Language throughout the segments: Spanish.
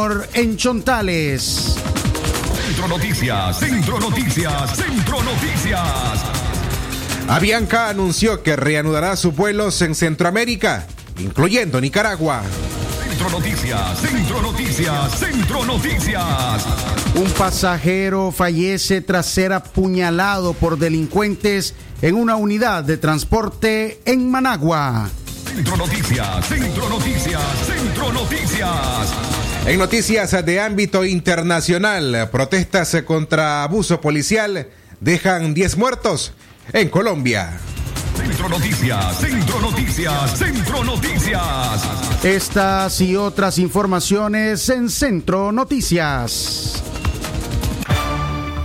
En Chontales. Centro Noticias, Centro Noticias, Centro Noticias. Avianca anunció que reanudará sus vuelos en Centroamérica, incluyendo Nicaragua. Centro Noticias, Centro Noticias, Centro Noticias. Un pasajero fallece tras ser apuñalado por delincuentes en una unidad de transporte en Managua. Centro Noticias, Centro Noticias, Centro Noticias. En noticias de ámbito internacional, protestas contra abuso policial dejan 10 muertos en Colombia. Centro Noticias, Centro Noticias, Centro Noticias. Estas y otras informaciones en Centro Noticias.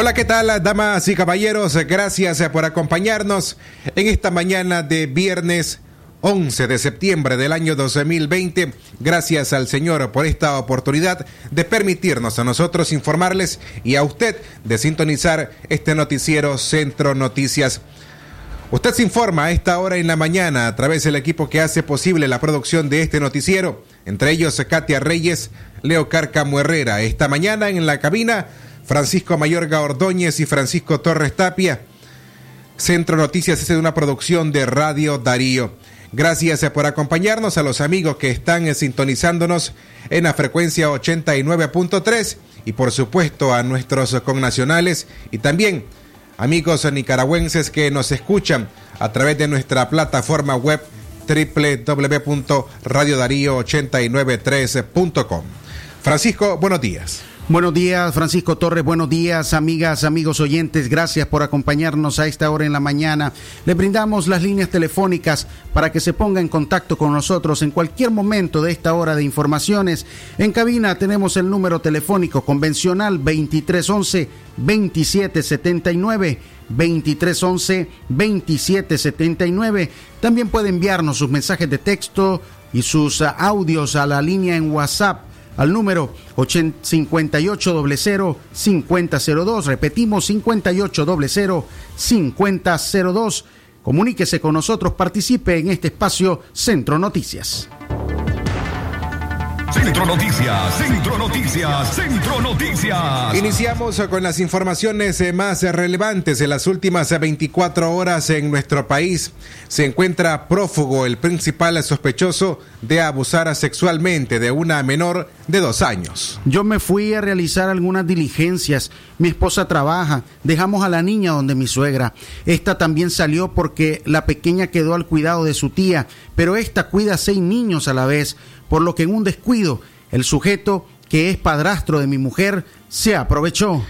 Hola, ¿qué tal, damas y caballeros? Gracias por acompañarnos en esta mañana de viernes 11 de septiembre del año 2020. Gracias al Señor por esta oportunidad de permitirnos a nosotros informarles y a usted de sintonizar este noticiero Centro Noticias. Usted se informa a esta hora en la mañana a través del equipo que hace posible la producción de este noticiero, entre ellos Katia Reyes, Leo Carcamo Herrera. Esta mañana en la cabina Francisco Mayorga Ordóñez y Francisco Torres Tapia. Centro Noticias es una producción de Radio Darío. Gracias por acompañarnos a los amigos que están sintonizándonos en la frecuencia 89.3 y por supuesto a nuestros connacionales y también amigos nicaragüenses que nos escuchan a través de nuestra plataforma web www.radiodarío893.com. Francisco, buenos días. Buenos días, Francisco Torres. Buenos días, amigas, amigos oyentes. Gracias por acompañarnos a esta hora en la mañana. Le brindamos las líneas telefónicas para que se ponga en contacto con nosotros en cualquier momento de esta hora de informaciones. En cabina tenemos el número telefónico convencional 2311 2779. 2311 2779. También puede enviarnos sus mensajes de texto y sus audios a la línea en WhatsApp al número 5800-5002. Repetimos, 5800-5002. Comuníquese con nosotros, participe en este espacio Centro Noticias. Centro Noticias, Centro Noticias, Centro Noticias. Iniciamos con las informaciones más relevantes de las últimas 24 horas en nuestro país. Se encuentra prófugo el principal sospechoso de abusar sexualmente de una menor de dos años. Yo me fui a realizar algunas diligencias. Mi esposa trabaja. Dejamos a la niña donde mi suegra. Esta también salió porque la pequeña quedó al cuidado de su tía, pero esta cuida a seis niños a la vez por lo que en un descuido el sujeto, que es padrastro de mi mujer, se aprovechó.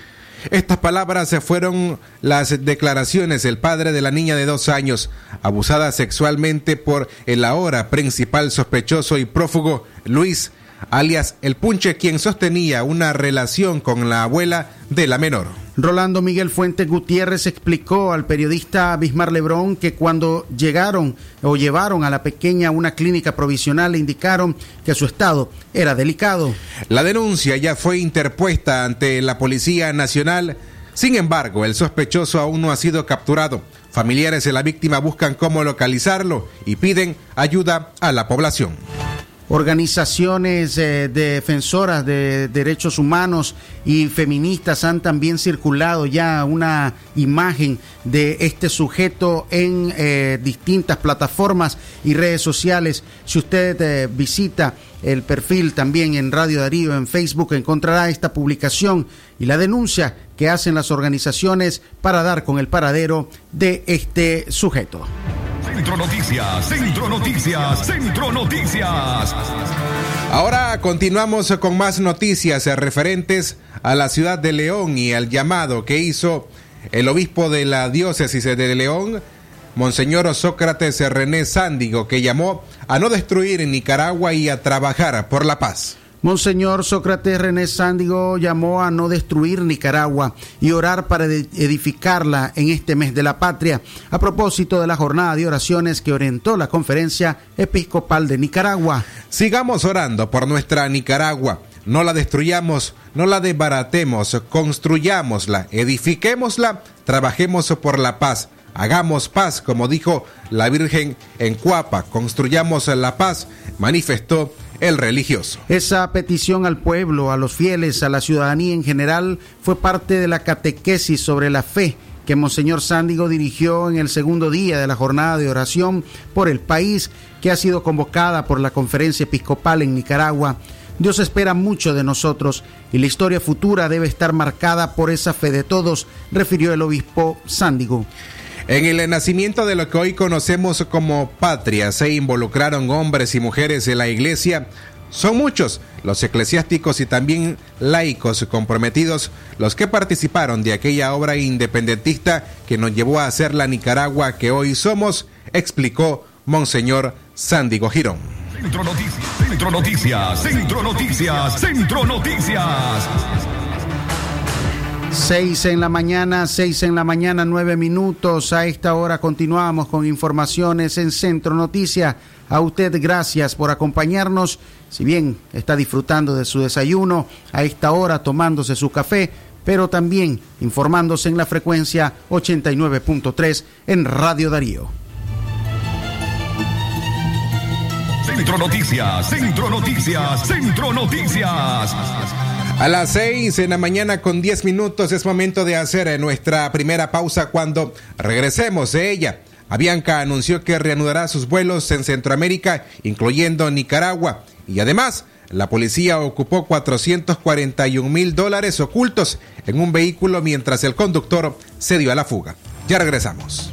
Estas palabras fueron las declaraciones del padre de la niña de dos años, abusada sexualmente por el ahora principal sospechoso y prófugo Luis, alias El Punche, quien sostenía una relación con la abuela de la menor. Rolando Miguel Fuentes Gutiérrez explicó al periodista Bismar Lebrón que cuando llegaron o llevaron a la pequeña a una clínica provisional le indicaron que su estado era delicado. La denuncia ya fue interpuesta ante la Policía Nacional. Sin embargo, el sospechoso aún no ha sido capturado. Familiares de la víctima buscan cómo localizarlo y piden ayuda a la población organizaciones eh, defensoras de derechos humanos y feministas han también circulado ya una imagen de este sujeto en eh, distintas plataformas y redes sociales. Si usted eh, visita el perfil también en Radio Darío en Facebook encontrará esta publicación y la denuncia que hacen las organizaciones para dar con el paradero de este sujeto. Centro Noticias, Centro Noticias, Centro Noticias. Ahora continuamos con más noticias referentes a la ciudad de León y al llamado que hizo el obispo de la diócesis de León, Monseñor Sócrates René Sándigo, que llamó a no destruir Nicaragua y a trabajar por la paz. Monseñor Sócrates René Sándigo llamó a no destruir Nicaragua y orar para edificarla en este mes de la patria, a propósito de la jornada de oraciones que orientó la Conferencia Episcopal de Nicaragua. Sigamos orando por nuestra Nicaragua. No la destruyamos, no la desbaratemos, construyámosla, edifiquémosla, trabajemos por la paz. Hagamos paz, como dijo la Virgen en Cuapa, construyamos la paz, manifestó el religioso. Esa petición al pueblo, a los fieles, a la ciudadanía en general, fue parte de la catequesis sobre la fe que Monseñor Sándigo dirigió en el segundo día de la jornada de oración por el país que ha sido convocada por la Conferencia Episcopal en Nicaragua. Dios espera mucho de nosotros y la historia futura debe estar marcada por esa fe de todos, refirió el obispo Sándigo. En el nacimiento de lo que hoy conocemos como patria se involucraron hombres y mujeres de la iglesia. Son muchos los eclesiásticos y también laicos comprometidos los que participaron de aquella obra independentista que nos llevó a ser la Nicaragua que hoy somos, explicó Monseñor Sándigo Girón. Centro Noticias, Centro Noticias, Centro Noticias, Centro Noticias. Seis en la mañana, seis en la mañana, nueve minutos. A esta hora continuamos con informaciones en Centro Noticias. A usted gracias por acompañarnos. Si bien está disfrutando de su desayuno, a esta hora tomándose su café, pero también informándose en la frecuencia 89.3 en Radio Darío. Centro Noticias, Centro Noticias, Centro Noticias. A las seis en la mañana con diez minutos es momento de hacer nuestra primera pausa cuando regresemos de ella. Avianca anunció que reanudará sus vuelos en Centroamérica, incluyendo Nicaragua, y además la policía ocupó 441 mil dólares ocultos en un vehículo mientras el conductor se dio a la fuga. Ya regresamos.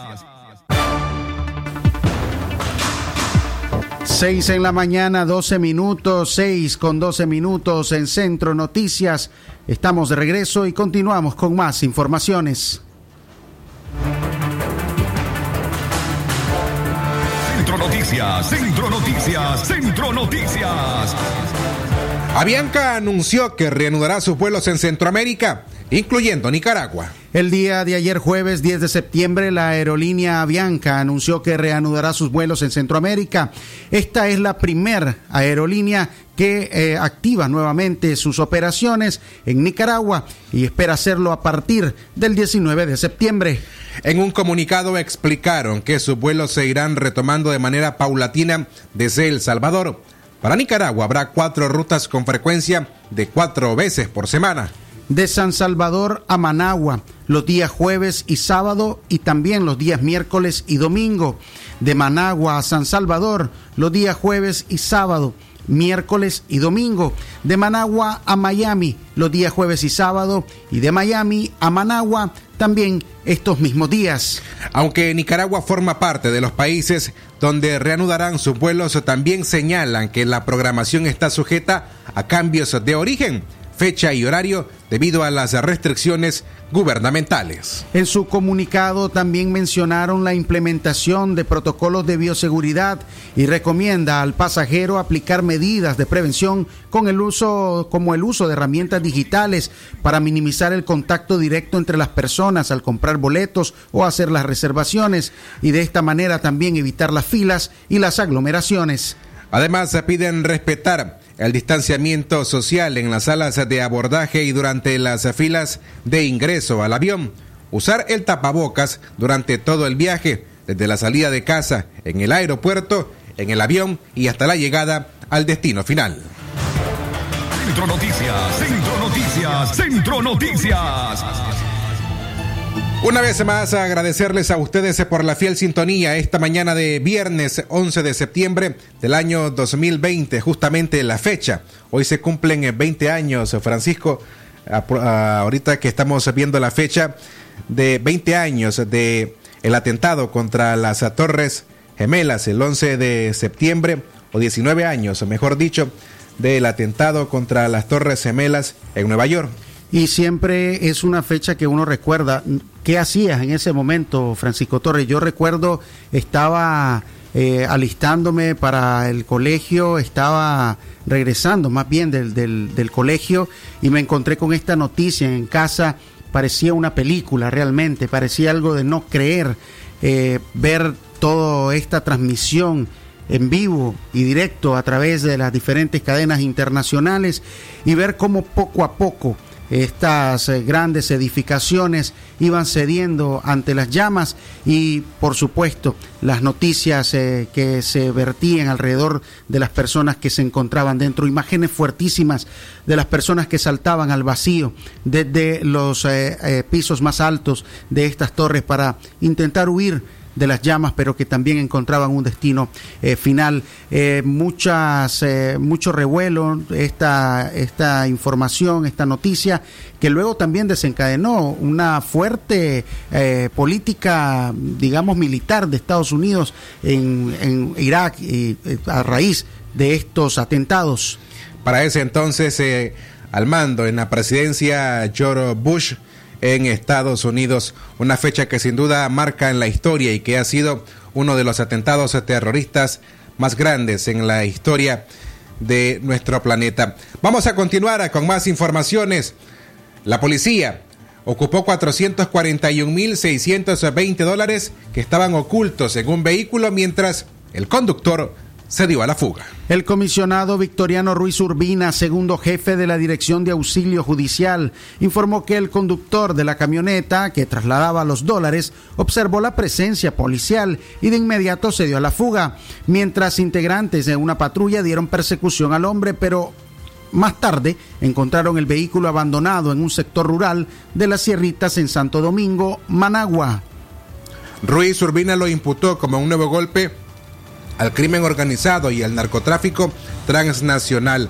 6 en la mañana, 12 minutos, 6 con 12 minutos en Centro Noticias. Estamos de regreso y continuamos con más informaciones. Centro Noticias, Centro Noticias, Centro Noticias. Avianca anunció que reanudará sus vuelos en Centroamérica, incluyendo Nicaragua. El día de ayer jueves 10 de septiembre, la aerolínea Avianca anunció que reanudará sus vuelos en Centroamérica. Esta es la primera aerolínea que eh, activa nuevamente sus operaciones en Nicaragua y espera hacerlo a partir del 19 de septiembre. En un comunicado explicaron que sus vuelos se irán retomando de manera paulatina desde El Salvador. Para Nicaragua habrá cuatro rutas con frecuencia de cuatro veces por semana. De San Salvador a Managua, los días jueves y sábado y también los días miércoles y domingo. De Managua a San Salvador, los días jueves y sábado. miércoles y domingo. De Managua a Miami los días jueves y sábado y de Miami a Managua también estos mismos días. Aunque Nicaragua forma parte de los países donde reanudarán sus vuelos, también señalan que la programación está sujeta a cambios de origen fecha y horario debido a las restricciones gubernamentales. En su comunicado también mencionaron la implementación de protocolos de bioseguridad y recomienda al pasajero aplicar medidas de prevención con el uso como el uso de herramientas digitales para minimizar el contacto directo entre las personas al comprar boletos o hacer las reservaciones y de esta manera también evitar las filas y las aglomeraciones. Además, se piden respetar el distanciamiento social en las salas de abordaje y durante las filas de ingreso al avión, usar el tapabocas durante todo el viaje, desde la salida de casa, en el aeropuerto, en el avión y hasta la llegada al destino final. Centro Noticias, Centro Noticias, Centro Noticias. Una vez más, agradecerles a ustedes por la fiel sintonía esta mañana de viernes 11 de septiembre del año 2020, justamente la fecha. Hoy se cumplen 20 años, Francisco, ahorita que estamos viendo la fecha de 20 años de el atentado contra las Torres Gemelas, el 11 de septiembre, o 19 años, mejor dicho, del atentado contra las Torres Gemelas en Nueva York. Y siempre es una fecha que uno recuerda. ¿Qué hacías en ese momento, Francisco Torres? Yo recuerdo, estaba eh, alistándome para el colegio, estaba regresando más bien del, del, colegio y me encontré con esta noticia en casa. Parecía una película realmente, parecía algo de no creer eh, ver toda esta transmisión en vivo y directo a través de las diferentes cadenas internacionales y ver cómo poco a poco estas eh, grandes edificaciones iban cediendo ante las llamas y por supuesto las noticias eh, que se vertían alrededor de las personas que se encontraban dentro, imágenes fuertísimas de las personas que saltaban al vacío desde los eh, pisos más altos de estas torres para intentar huir de las llamas, pero que también encontraban un destino eh, final. Eh, muchas, eh, mucho revuelo esta, esta información, esta noticia, que luego también desencadenó una fuerte política, digamos, militar de Estados Unidos en, en Irak a raíz de estos atentados. Para ese entonces, al mando en la presidencia George Bush, en Estados Unidos, una fecha que sin duda marca en la historia y que ha sido uno de los atentados terroristas más grandes en la historia de nuestro planeta. Vamos a continuar con más informaciones. La policía ocupó 441.620 dólares que estaban ocultos en un vehículo mientras el conductor se dio a la fuga. El comisionado Victoriano Ruiz Urbina, segundo jefe de la Dirección de Auxilio Judicial, informó que el conductor de la camioneta que trasladaba los dólares observó la presencia policial y de inmediato se dio a la fuga, mientras integrantes de una patrulla dieron persecución al hombre, pero más tarde encontraron el vehículo abandonado en un sector rural de las Sierritas en Santo Domingo, Managua. Ruiz Urbina lo imputó como un nuevo golpe al crimen organizado y al narcotráfico transnacional.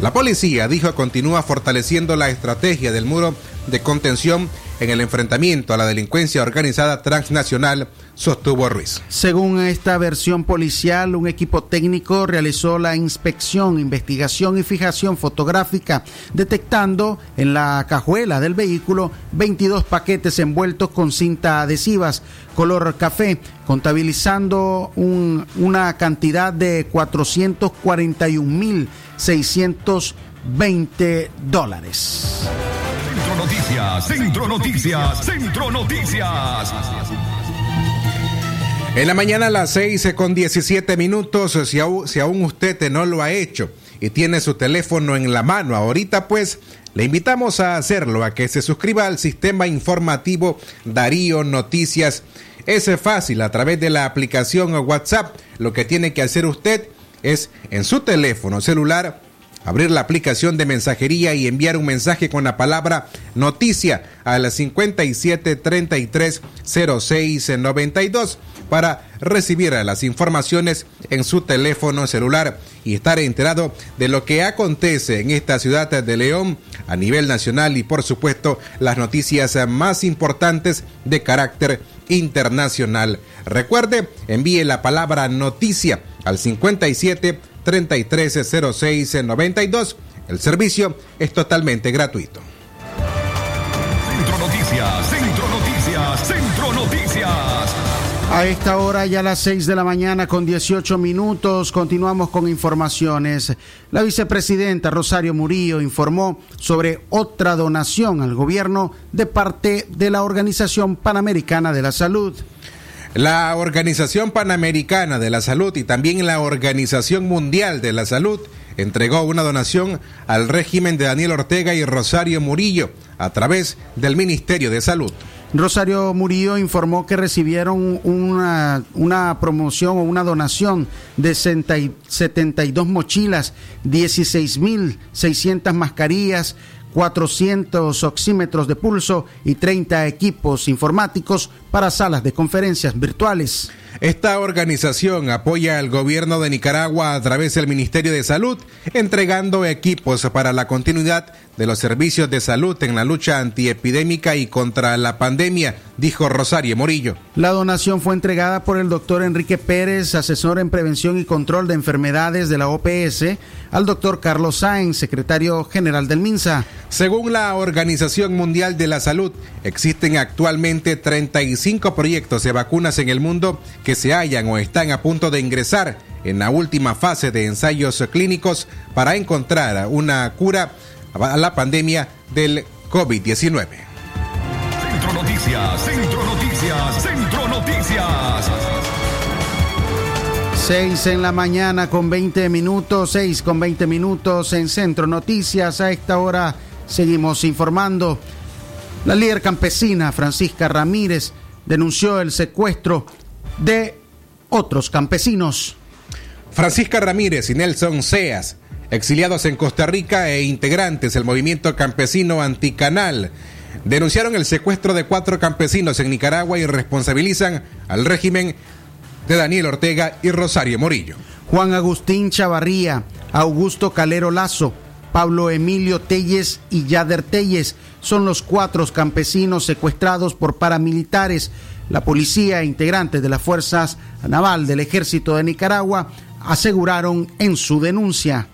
La policía dijo continúa fortaleciendo la estrategia del muro de contención en el enfrentamiento a la delincuencia organizada transnacional, sostuvo Ruiz. Según esta versión policial, un equipo técnico realizó la inspección, investigación y fijación fotográfica, detectando en la cajuela del vehículo 22 paquetes envueltos con cinta adhesivas color café, contabilizando una cantidad de 441.620 dólares. Centro Noticias, Centro Noticias, Centro Noticias. En la mañana a las 6 con 17 minutos, si aún, si aún usted no lo ha hecho y tiene su teléfono en la mano ahorita, pues le invitamos a hacerlo, a que se suscriba al sistema informativo Darío Noticias. Es fácil a través de la aplicación WhatsApp. Lo que tiene que hacer usted es en su teléfono celular abrir la aplicación de mensajería y enviar un mensaje con la palabra noticia a las 57 33 para recibir las informaciones en su teléfono celular y estar enterado de lo que acontece en esta ciudad de León a nivel nacional y por supuesto las noticias más importantes de carácter internacional. Recuerde, envíe la palabra noticia al 57 3306 92. El servicio es totalmente gratuito. Centro Noticias, Centro Noticias, Centro Noticias. A esta hora ya a las 6 de la mañana con 18 minutos continuamos con informaciones. La vicepresidenta Rosario Murillo informó sobre otra donación al gobierno de parte de la Organización Panamericana de la Salud. La Organización Panamericana de la Salud y también la Organización Mundial de la Salud entregó una donación al régimen de Daniel Ortega y Rosario Murillo a través del Ministerio de Salud. Rosario Murillo informó que recibieron una, una promoción o una donación de 72 mochilas, 16.600 mascarillas, 400 oxímetros de pulso y 30 equipos informáticos para salas de conferencias virtuales. Esta organización apoya al gobierno de Nicaragua a través del Ministerio de Salud, entregando equipos para la continuidad de los servicios de salud en la lucha antiepidémica y contra la pandemia, dijo Rosario Morillo. La donación fue entregada por el doctor Enrique Pérez, asesor en prevención y control de enfermedades de la OPS, al doctor Carlos Sáenz, secretario general del MINSA. Según la Organización Mundial de la Salud, existen actualmente 35 proyectos de vacunas en el mundo que se hallan o están a punto de ingresar en la última fase de ensayos clínicos para encontrar una cura a la pandemia del COVID-19. Centro Noticias, Centro Noticias, Centro Noticias. 6 en la mañana con 20 minutos, 6 con 20 minutos en Centro Noticias. A esta hora seguimos informando. La líder campesina Francisca Ramírez denunció el secuestro de otros campesinos. Francisca Ramírez y Nelson Seas exiliados en Costa Rica e integrantes del movimiento campesino anticanal, denunciaron el secuestro de cuatro campesinos en Nicaragua y responsabilizan al régimen de Daniel Ortega y Rosario Morillo. Juan Agustín Chavarría, Augusto Calero Lazo, Pablo Emilio Telles y Yader Telles son los cuatro campesinos secuestrados por paramilitares. La policía e integrantes de las fuerzas naval del ejército de Nicaragua aseguraron en su denuncia.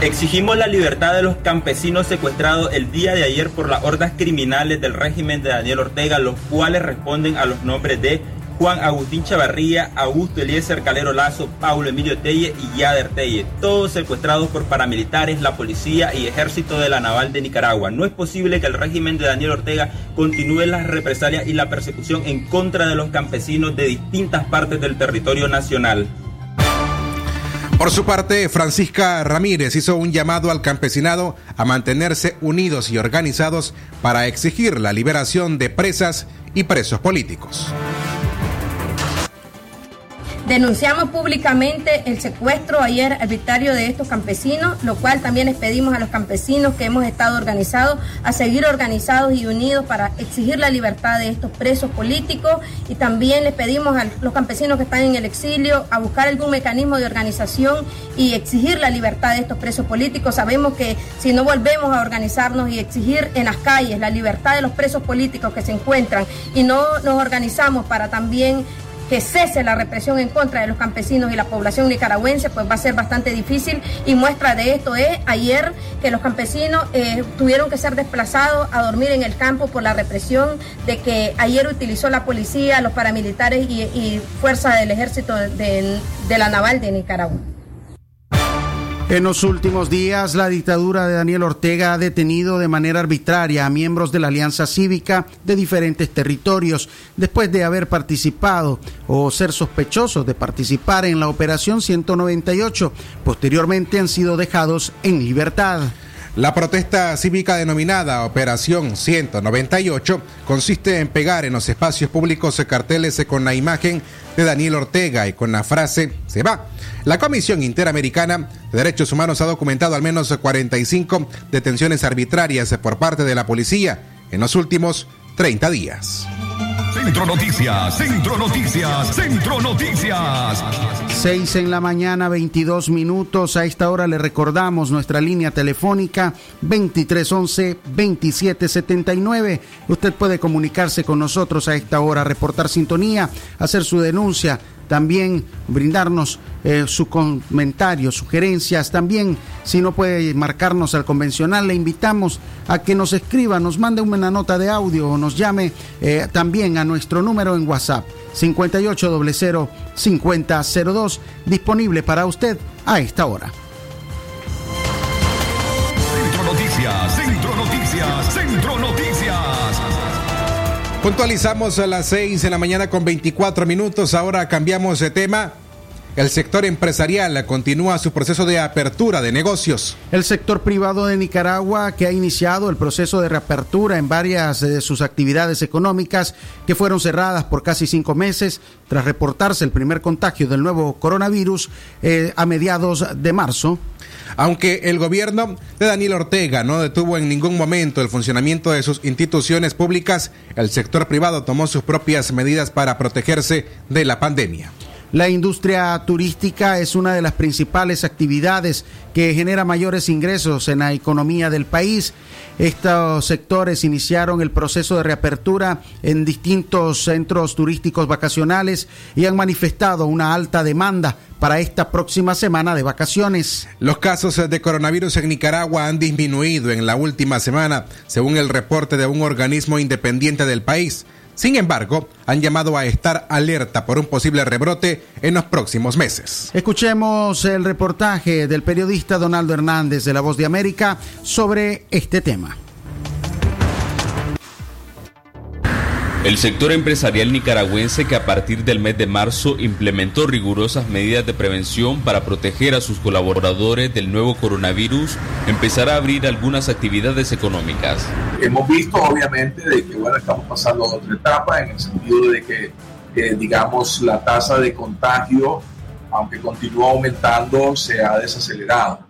Exigimos la libertad de los campesinos secuestrados el día de ayer por las hordas criminales del régimen de Daniel Ortega, los cuales responden a los nombres de Juan Agustín Chavarría, Augusto Eliezer Calero Lazo, Paulo Emilio Telle y Yader Telle, todos secuestrados por paramilitares, la policía y ejército de la naval de Nicaragua. No es posible que el régimen de Daniel Ortega continúe las represalias y la persecución en contra de los campesinos de distintas partes del territorio nacional. Por su parte, Francisca Ramírez hizo un llamado al campesinado a mantenerse unidos y organizados para exigir la liberación de presas y presos políticos. Denunciamos públicamente el secuestro ayer arbitrario de estos campesinos, lo cual también les pedimos a los campesinos que hemos estado organizados a seguir organizados y unidos para exigir la libertad de estos presos políticos y también les pedimos a los campesinos que están en el exilio a buscar algún mecanismo de organización y exigir la libertad de estos presos políticos. Sabemos que si no volvemos a organizarnos y exigir en las calles la libertad de los presos políticos que se encuentran y no nos organizamos para también que cese la represión en contra de los campesinos y la población nicaragüense, pues va a ser bastante difícil. Y muestra de esto es ayer que los campesinos eh, tuvieron que ser desplazados a dormir en el campo por la represión de que ayer utilizó la policía, los paramilitares y, y fuerzas del ejército de, de la naval de Nicaragua. En los últimos días, la dictadura de Daniel Ortega ha detenido de manera arbitraria a miembros de la Alianza Cívica de diferentes territorios después de haber participado o ser sospechosos de participar en la Operación 198. Posteriormente han sido dejados en libertad. La protesta cívica denominada Operación 198 consiste en pegar en los espacios públicos carteles con la imagen de Daniel Ortega y con la frase se va. La Comisión Interamericana de Derechos Humanos ha documentado al menos 45 detenciones arbitrarias por parte de la policía en los últimos 30 días. Centro Noticias, Centro Noticias, Centro Noticias. 6 en la mañana, 22 minutos. A esta hora le recordamos nuestra línea telefónica 2311-2779. Usted puede comunicarse con nosotros a esta hora, reportar sintonía, hacer su denuncia también brindarnos eh, su comentario, sugerencias. También, si no puede marcarnos al convencional, le invitamos a que nos escriba, nos mande una nota de audio o nos llame eh, también a nuestro número en WhatsApp 5800-5002, disponible para usted a esta hora. Centro Noticias, Centro Noticias, Centro Noticias. Puntualizamos a las 6 de la mañana con 24 minutos. Ahora cambiamos de tema. El sector empresarial continúa su proceso de apertura de negocios. El sector privado de Nicaragua, que ha iniciado el proceso de reapertura en varias de sus actividades económicas que fueron cerradas por casi cinco meses tras reportarse el primer contagio del nuevo coronavirus eh, a mediados de marzo. Aunque el gobierno de Daniel Ortega no detuvo en ningún momento el funcionamiento de sus instituciones públicas, el sector privado tomó sus propias medidas para protegerse de la pandemia. La industria turística es una de las principales actividades que genera mayores ingresos en la economía del país. Estos sectores iniciaron el proceso de reapertura en distintos centros turísticos vacacionales y han manifestado una alta demanda para esta próxima semana de vacaciones. Los casos de coronavirus en Nicaragua han disminuido en la última semana, según el reporte de un organismo independiente del país. Sin embargo, han llamado a estar alerta por un posible rebrote en los próximos meses. Escuchemos el reportaje del periodista Donaldo Hernández de La Voz de América sobre este tema. El sector empresarial nicaragüense que a partir del mes de marzo implementó rigurosas medidas de prevención para proteger a sus colaboradores del nuevo coronavirus empezará a abrir algunas actividades económicas. Hemos visto obviamente de que bueno, estamos pasando a otra etapa en el sentido de que digamos la tasa de contagio aunque continúa aumentando se ha desacelerado.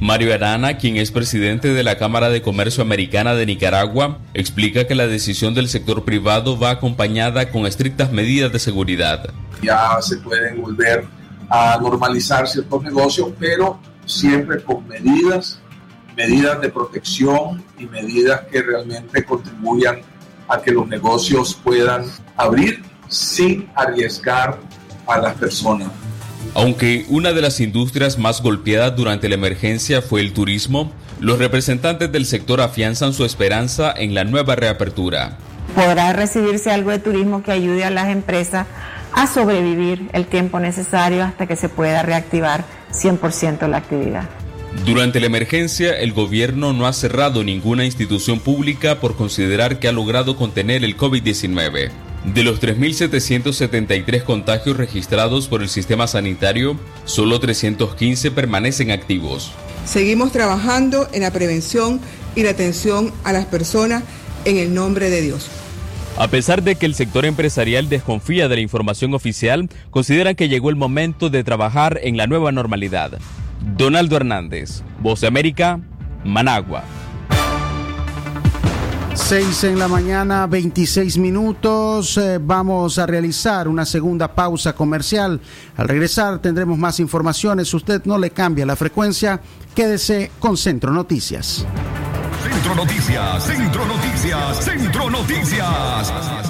Mario Arana, quien es presidente de la Cámara de Comercio Americana de Nicaragua, explica que la decisión del sector privado va acompañada con estrictas medidas de seguridad. Ya se pueden volver a normalizar ciertos negocios, pero siempre con medidas, medidas de protección y medidas que realmente contribuyan a que los negocios puedan abrir sin arriesgar a las personas. Aunque una de las industrias más golpeadas durante la emergencia fue el turismo, los representantes del sector afianzan su esperanza en la nueva reapertura. Podrá recibirse algo de turismo que ayude a las empresas a sobrevivir el tiempo necesario hasta que se pueda reactivar 100% la actividad. Durante la emergencia, el gobierno no ha cerrado ninguna institución pública por considerar que ha logrado contener el COVID-19. De los 3.773 contagios registrados por el sistema sanitario, solo 315 permanecen activos. Seguimos trabajando en la prevención y la atención a las personas en el nombre de Dios. A pesar de que el sector empresarial desconfía de la información oficial, consideran que llegó el momento de trabajar en la nueva normalidad. Donaldo Hernández, Voz de América, Managua. 6 en la mañana, 26 minutos. Eh, vamos a realizar una segunda pausa comercial. Al regresar tendremos más informaciones. Usted no le cambia la frecuencia. Quédese con Centro Noticias. Centro Noticias, Centro Noticias, Centro Noticias.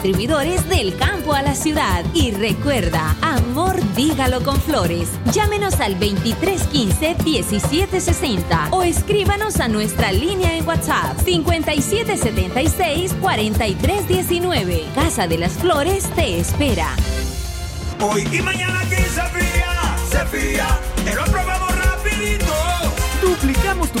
distribuidores del campo a la ciudad. Y recuerda, amor dígalo con flores. Llámenos al 2315-1760 o escríbanos a nuestra línea en WhatsApp 5776-4319. Casa de las Flores te espera. Hoy y mañana aquí se fía, se fía, te lo probamos rapidito. Duplicamos tu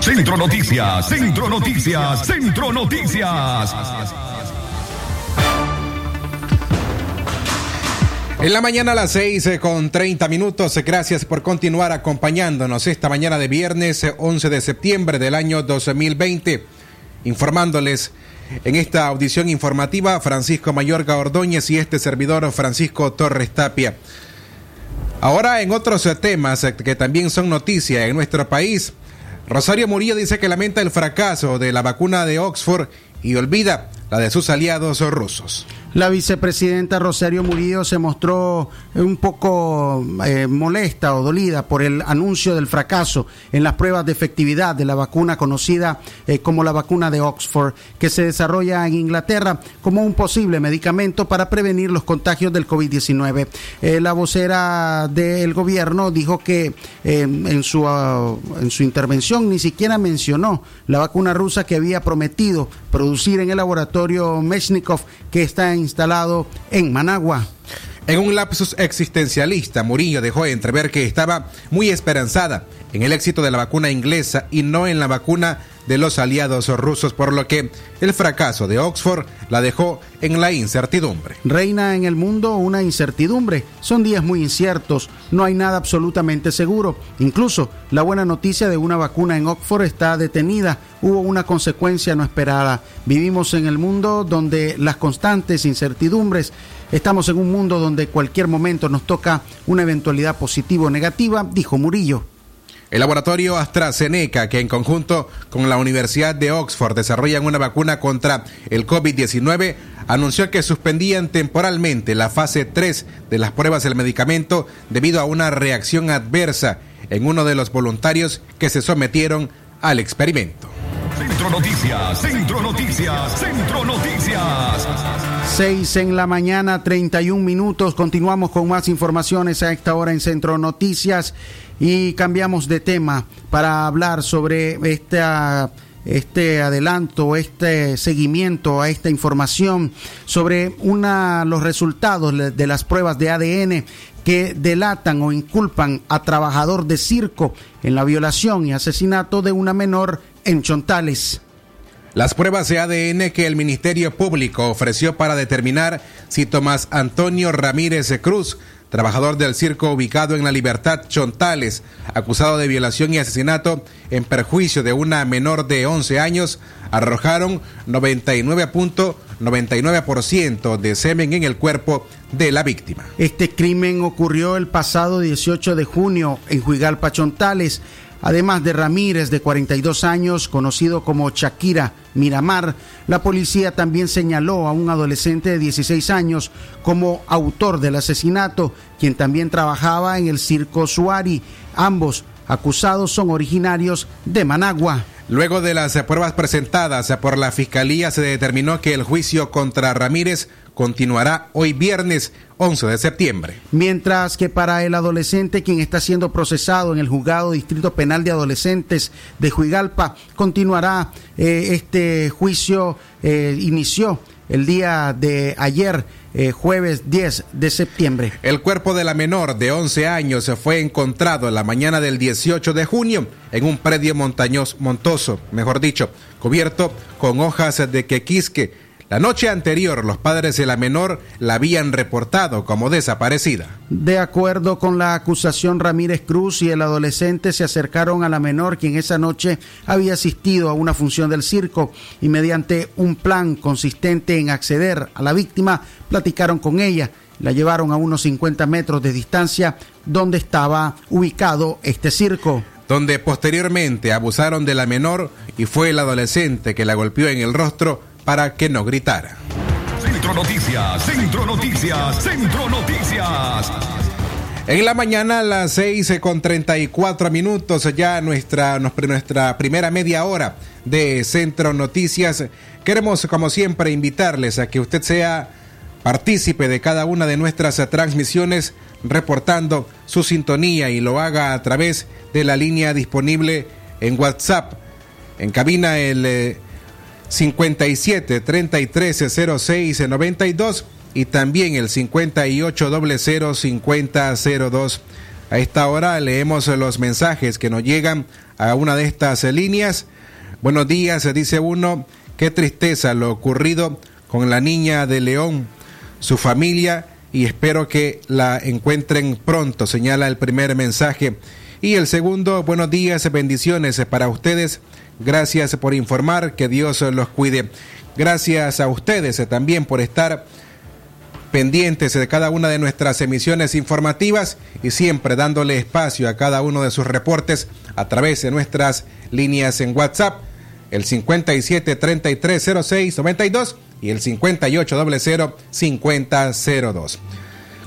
Centro Noticias, Centro Noticias, Centro Noticias. En la mañana a las 6 eh, con 30 minutos, gracias por continuar acompañándonos esta mañana de viernes eh, 11 de septiembre del año 2020, informándoles en esta audición informativa Francisco Mayorga Ordóñez y este servidor Francisco Torres Tapia. Ahora en otros eh, temas eh, que también son noticia en nuestro país, Rosario Murillo dice que lamenta el fracaso de la vacuna de Oxford y olvida la de sus aliados rusos. La vicepresidenta Rosario Murillo se mostró un poco eh, molesta o dolida por el anuncio del fracaso en las pruebas de efectividad de la vacuna conocida eh, como la vacuna de Oxford, que se desarrolla en Inglaterra como un posible medicamento para prevenir los contagios del COVID-19. Eh, la vocera del gobierno dijo que en, su, uh, en su intervención ni siquiera mencionó la vacuna rusa que había prometido producir en el laboratorio Mechnikov que está instalado en Managua. En un lapsus existencialista, Murillo dejó entrever que estaba muy esperanzada en el éxito de la vacuna inglesa y no en la vacuna de los aliados rusos, por lo que el fracaso de Oxford la dejó en la incertidumbre. Reina en el mundo una incertidumbre. Son días muy inciertos, no hay nada absolutamente seguro. Incluso la buena noticia de una vacuna en Oxford está detenida. Hubo una consecuencia no esperada. Vivimos en el mundo donde las constantes incertidumbres Estamos en un mundo donde cualquier momento nos toca una eventualidad positiva o negativa, dijo Murillo. El laboratorio AstraZeneca, que en conjunto con la Universidad de Oxford desarrollan una vacuna contra el COVID-19, anunció que suspendían temporalmente la fase 3 de las pruebas del medicamento debido a una reacción adversa en uno de los voluntarios que se sometieron al experimento. Centro Noticias, Centro Noticias, Centro Noticias. 6 en la mañana, 31 minutos. Continuamos con más informaciones a esta hora en Centro Noticias y cambiamos de tema para hablar sobre este adelanto, este seguimiento a esta información sobre una, los resultados de las pruebas de ADN que delatan o inculpan a trabajador de circo en la violación y asesinato de una menor en Chontales. Las pruebas de ADN que el Ministerio Público ofreció para determinar si Tomás Antonio Ramírez Cruz, trabajador del circo ubicado en la Libertad Chontales, acusado de violación y asesinato en perjuicio de una menor de 11 años, arrojaron 99.99% de semen en el cuerpo de la víctima. Este crimen ocurrió el pasado 18 de junio en Juigalpa Chontales. Además de Ramírez, de 42 años, conocido como Shakira Miramar, la policía también señaló a un adolescente de 16 años como autor del asesinato, quien también trabajaba en el circo Suari. Ambos acusados son originarios de Managua. Luego de las pruebas presentadas por la Fiscalía, se determinó que el juicio contra Ramírez continuará hoy viernes 11 de septiembre. Mientras que para el adolescente quien está siendo procesado en el juzgado Distrito Penal de Adolescentes de Juigalpa, continuará eh, este juicio, eh, inició el día de ayer, eh, jueves 10 de septiembre. El cuerpo de la menor de 11 años fue encontrado en la mañana del 18 de junio en un predio montañoso, montoso, mejor dicho, cubierto con hojas de quequisque la noche anterior, los padres de la menor la habían reportado como desaparecida. De acuerdo con la acusación, Ramírez Cruz y el adolescente se acercaron a la menor, quien esa noche había asistido a una función del circo, y mediante un plan consistente en acceder a la víctima, platicaron con ella. La llevaron a unos 50 metros de distancia donde estaba ubicado este circo donde posteriormente abusaron de la menor y fue el adolescente que la golpeó en el rostro para que no gritara. Centro Noticias, Centro Noticias, Centro Noticias. En la mañana a las 6 con 34 minutos, ya nuestra, nuestra primera media hora de Centro Noticias. Queremos, como siempre, invitarles a que usted sea partícipe de cada una de nuestras transmisiones, reportando su sintonía y lo haga a través de la línea disponible en WhatsApp. En cabina el eh, 57 33 06 92 y también el 58 00 50 02. A esta hora leemos los mensajes que nos llegan a una de estas líneas. Buenos días, dice uno, qué tristeza lo ocurrido con la niña de León, su familia, y espero que la encuentren pronto, señala el primer mensaje. Y el segundo, buenos días, bendiciones para ustedes Gracias por informar, que Dios los cuide. Gracias a ustedes también por estar pendientes de cada una de nuestras emisiones informativas y siempre dándole espacio a cada uno de sus reportes a través de nuestras líneas en WhatsApp, el 57 33 06 92 y el 5800 5002.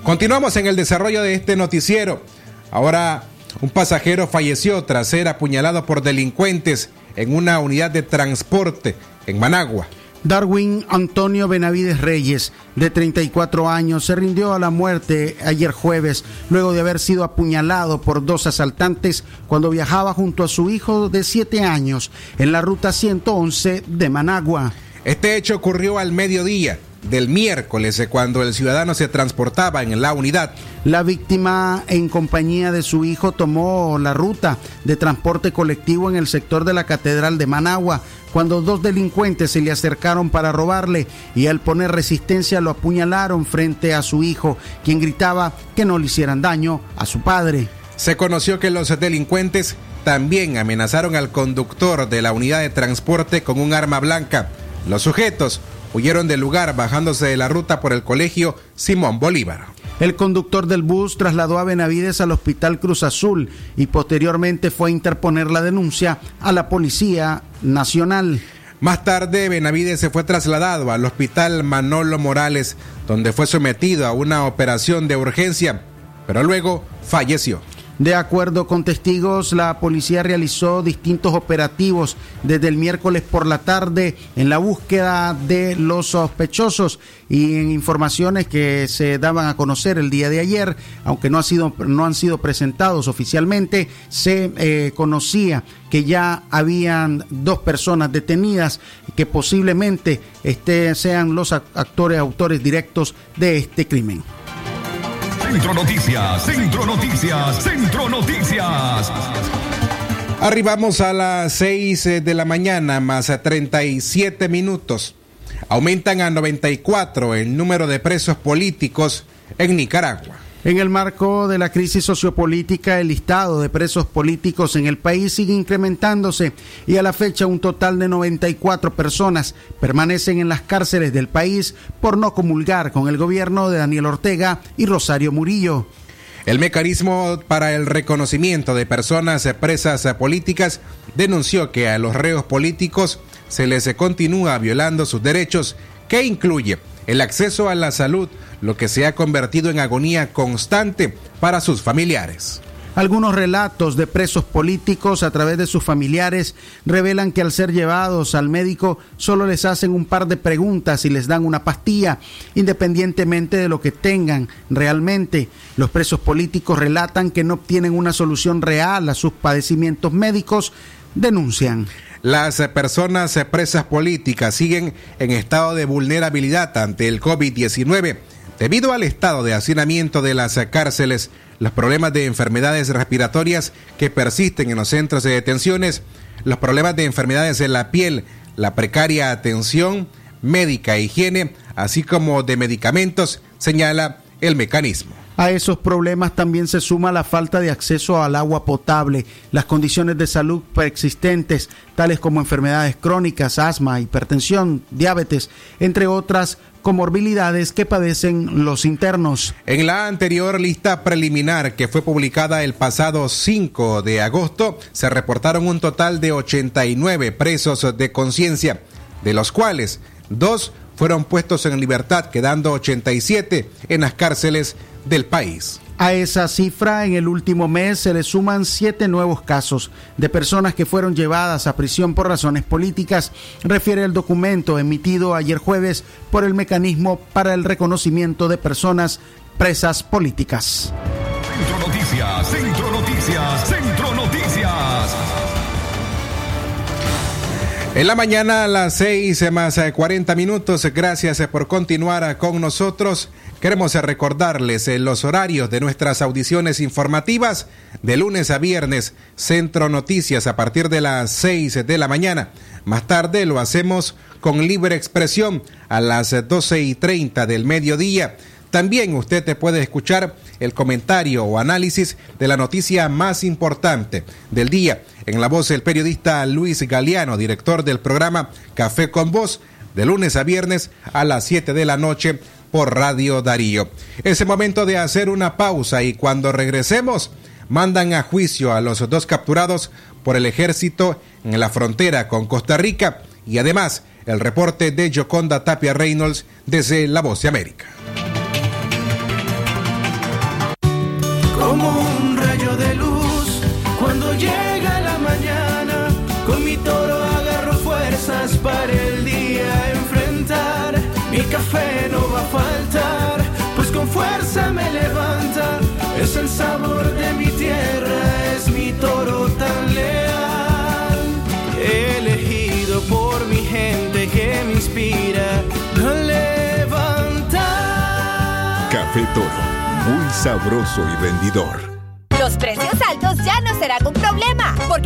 Continuamos en el desarrollo de este noticiero. Ahora, un pasajero falleció tras ser apuñalado por delincuentes en una unidad de transporte en Managua. Darwin Antonio Benavides Reyes, de 34 años, se rindió a la muerte ayer jueves, luego de haber sido apuñalado por dos asaltantes cuando viajaba junto a su hijo de 7 años en la ruta 111 de Managua. Este hecho ocurrió al mediodía del miércoles cuando el ciudadano se transportaba en la unidad. La víctima en compañía de su hijo tomó la ruta de transporte colectivo en el sector de la Catedral de Managua cuando dos delincuentes se le acercaron para robarle y al poner resistencia lo apuñalaron frente a su hijo, quien gritaba que no le hicieran daño a su padre. Se conoció que los delincuentes también amenazaron al conductor de la unidad de transporte con un arma blanca. Los sujetos huyeron del lugar bajándose de la ruta por el colegio Simón Bolívar. El conductor del bus trasladó a Benavides al Hospital Cruz Azul y posteriormente fue a interponer la denuncia a la Policía Nacional. Más tarde, Benavides se fue trasladado al Hospital Manolo Morales, donde fue sometido a una operación de urgencia, pero luego falleció. De acuerdo con testigos, la policía realizó distintos operativos desde el miércoles por la tarde en la búsqueda de los sospechosos y en informaciones que se daban a conocer el día de ayer, aunque no, han sido presentados oficialmente, se eh, conocía que ya habían dos personas detenidas que posiblemente este, sean los actores, autores directos de este crimen. Centro Noticias, Centro Noticias, Centro Noticias. Arribamos a las 6 eh, de la mañana, más a 37 minutos. Aumentan a 94 el número de presos políticos en Nicaragua. En el marco de la crisis sociopolítica, el listado de presos políticos en el país sigue incrementándose y a la fecha un total de 94 personas permanecen en las cárceles del país por no comulgar con el gobierno de Daniel Ortega y Rosario Murillo. El mecanismo para el reconocimiento de personas presas políticas denunció que a los reos políticos se les continúa violando sus derechos, que incluye el acceso a la salud, lo que se ha convertido en agonía constante para sus familiares. Algunos relatos de presos políticos a través de sus familiares revelan que al ser llevados al médico solo les hacen un par de preguntas y les dan una pastilla, independientemente de lo que tengan realmente. Los presos políticos relatan que no obtienen una solución real a sus padecimientos médicos, denuncian. Las personas presas políticas siguen en estado de vulnerabilidad ante el COVID-19 debido al estado de hacinamiento de las cárceles los problemas de enfermedades respiratorias que persisten en los centros de detenciones, los problemas de enfermedades en la piel, la precaria atención médica e higiene, así como de medicamentos, señala el mecanismo. A esos problemas también se suma la falta de acceso al agua potable, las condiciones de salud preexistentes, tales como enfermedades crónicas, asma, hipertensión, diabetes, entre otras comorbilidades que padecen los internos. En la anterior lista preliminar que fue publicada el pasado 5 de agosto, se reportaron un total de 89 presos de conciencia, de los cuales dos fueron puestos en libertad, quedando 87 en las cárceles del país. A esa cifra, en el último mes se le suman siete nuevos casos de personas que fueron llevadas a prisión por razones políticas, refiere el documento emitido ayer jueves por el Mecanismo para el Reconocimiento de Personas Presas Políticas. Centro Noticias, Centro Noticias, En la mañana a las 6 más 40 minutos, gracias por continuar con nosotros. Queremos recordarles los horarios de nuestras audiciones informativas de lunes a viernes, Centro Noticias a partir de las 6 de la mañana. Más tarde lo hacemos con libre expresión a las 12 y 30 del mediodía. También usted te puede escuchar el comentario o análisis de la noticia más importante del día en la voz del periodista Luis Galeano, director del programa Café con Voz, de lunes a viernes a las 7 de la noche por Radio Darío. Es el momento de hacer una pausa y cuando regresemos mandan a juicio a los dos capturados por el ejército en la frontera con Costa Rica y además el reporte de Joconda Tapia Reynolds desde La Voz de América. Para el día enfrentar. Mi café no va a faltar, pues con fuerza me levanta. Es el sabor de mi tierra, es mi toro tan leal. Elegido por mi gente que me inspira a levantar. Café Toro, muy sabroso y vendidor. Los precios altos ya no serán un problema,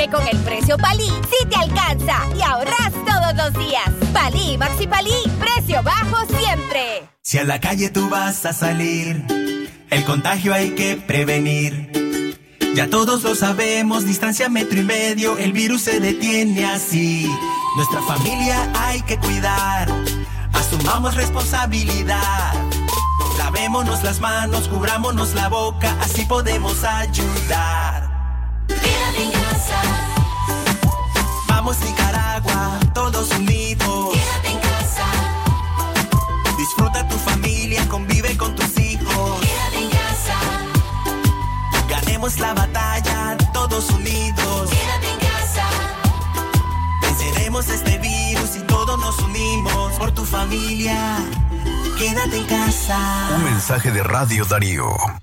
con el precio Palí sí te alcanza y ahorras todos los días. Palí Maxi Palí, precio bajo siempre. Si a la calle tú vas a salir, el contagio hay que prevenir. Ya todos lo sabemos, distancia metro y medio, el virus se detiene así. Nuestra familia hay que cuidar, asumamos responsabilidad. Lavémonos las manos, cubrámonos la boca, así podemos ayudar. Este virus y todos nos unimos por tu familia. Quédate en casa. Un mensaje de Radio Darío.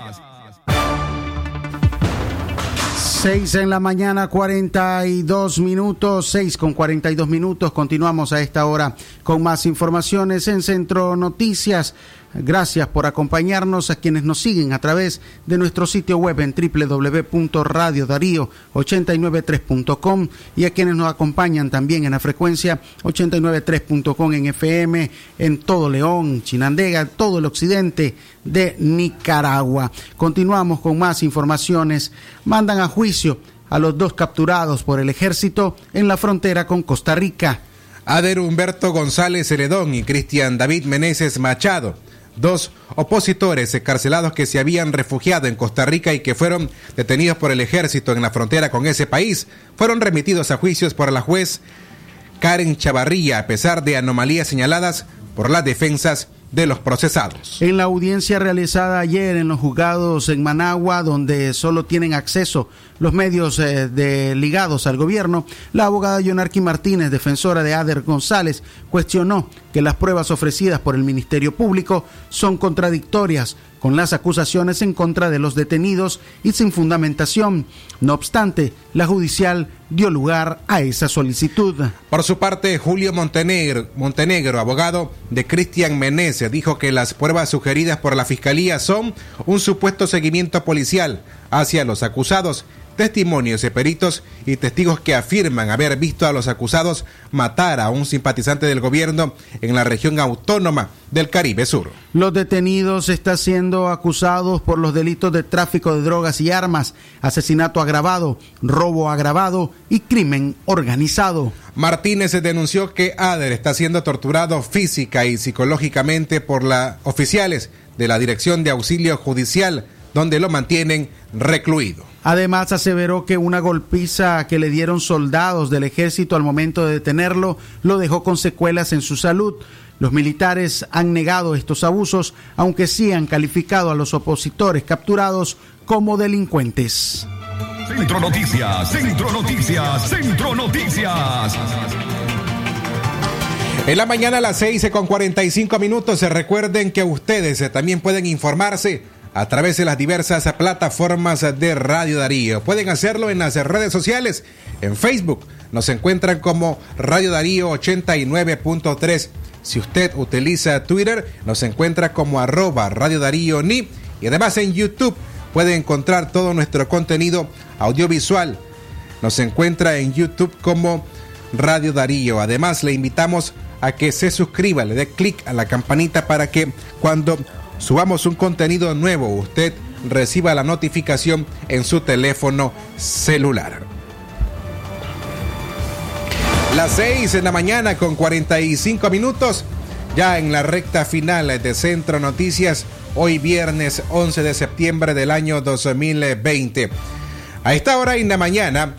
6 en la mañana, 42 minutos, 6 con 42 minutos. Continuamos a esta hora con más informaciones en Centro Noticias. Gracias por acompañarnos a quienes nos siguen a través de nuestro sitio web en www.radiodarío893.com y a quienes nos acompañan también en la frecuencia 893.com en FM en todo León, Chinandega, todo el occidente de Nicaragua. Continuamos con más informaciones. Mandan a juicio a los dos capturados por el ejército en la frontera con Costa Rica. Ader Humberto González Heredón y Cristian David Meneses Machado dos opositores encarcelados que se habían refugiado en Costa Rica y que fueron detenidos por el ejército en la frontera con ese país, fueron remitidos a juicios por la juez Karen Chavarría a pesar de anomalías señaladas por las defensas de los procesados. En la audiencia realizada ayer en los juzgados en Managua, donde solo tienen acceso los medios eh, ligados al gobierno, la abogada Yonarqui Martínez, defensora de Ader González, cuestionó que las pruebas ofrecidas por el Ministerio Público son contradictorias con las acusaciones en contra de los detenidos y sin fundamentación. No obstante, la judicial dio lugar a esa solicitud. Por su parte, Julio Montenegro, abogado de Cristian Meneses, dijo que las pruebas sugeridas por la Fiscalía son un supuesto seguimiento policial hacia los acusados testimonios de peritos y testigos que afirman haber visto a los acusados matar a un simpatizante del gobierno en la región autónoma del Caribe Sur. Los detenidos están siendo acusados por los delitos de tráfico de drogas y armas, asesinato agravado, robo agravado y crimen organizado. Martínez denunció que Ader está siendo torturado física y psicológicamente por las oficiales de la Dirección de Auxilio Judicial, donde lo mantienen recluido. Además, aseveró que una golpiza que le dieron soldados del ejército al momento de detenerlo lo dejó con secuelas en su salud. Los militares han negado estos abusos, aunque sí han calificado a los opositores capturados como delincuentes. Centro Noticias, Centro Noticias, Centro Noticias. En la mañana a las 6 con 45 minutos, se recuerden que ustedes también pueden informarse a través de las diversas plataformas de Radio Darío. Pueden hacerlo en las redes sociales. En Facebook nos encuentran como Radio Darío 89.3. Si usted utiliza Twitter, nos encuentra como arroba Radio Darío Ni. Y además en YouTube puede encontrar todo nuestro contenido audiovisual. Nos encuentra en YouTube como Radio Darío. Además le invitamos a que se suscriba, le dé clic a la campanita para que cuando subamos un contenido nuevo, usted reciba la notificación en su teléfono celular. Las 6 en la mañana con 45 minutos, ya en la recta final de Centro Noticias, hoy viernes 11 de septiembre del año 2020. A esta hora en la mañana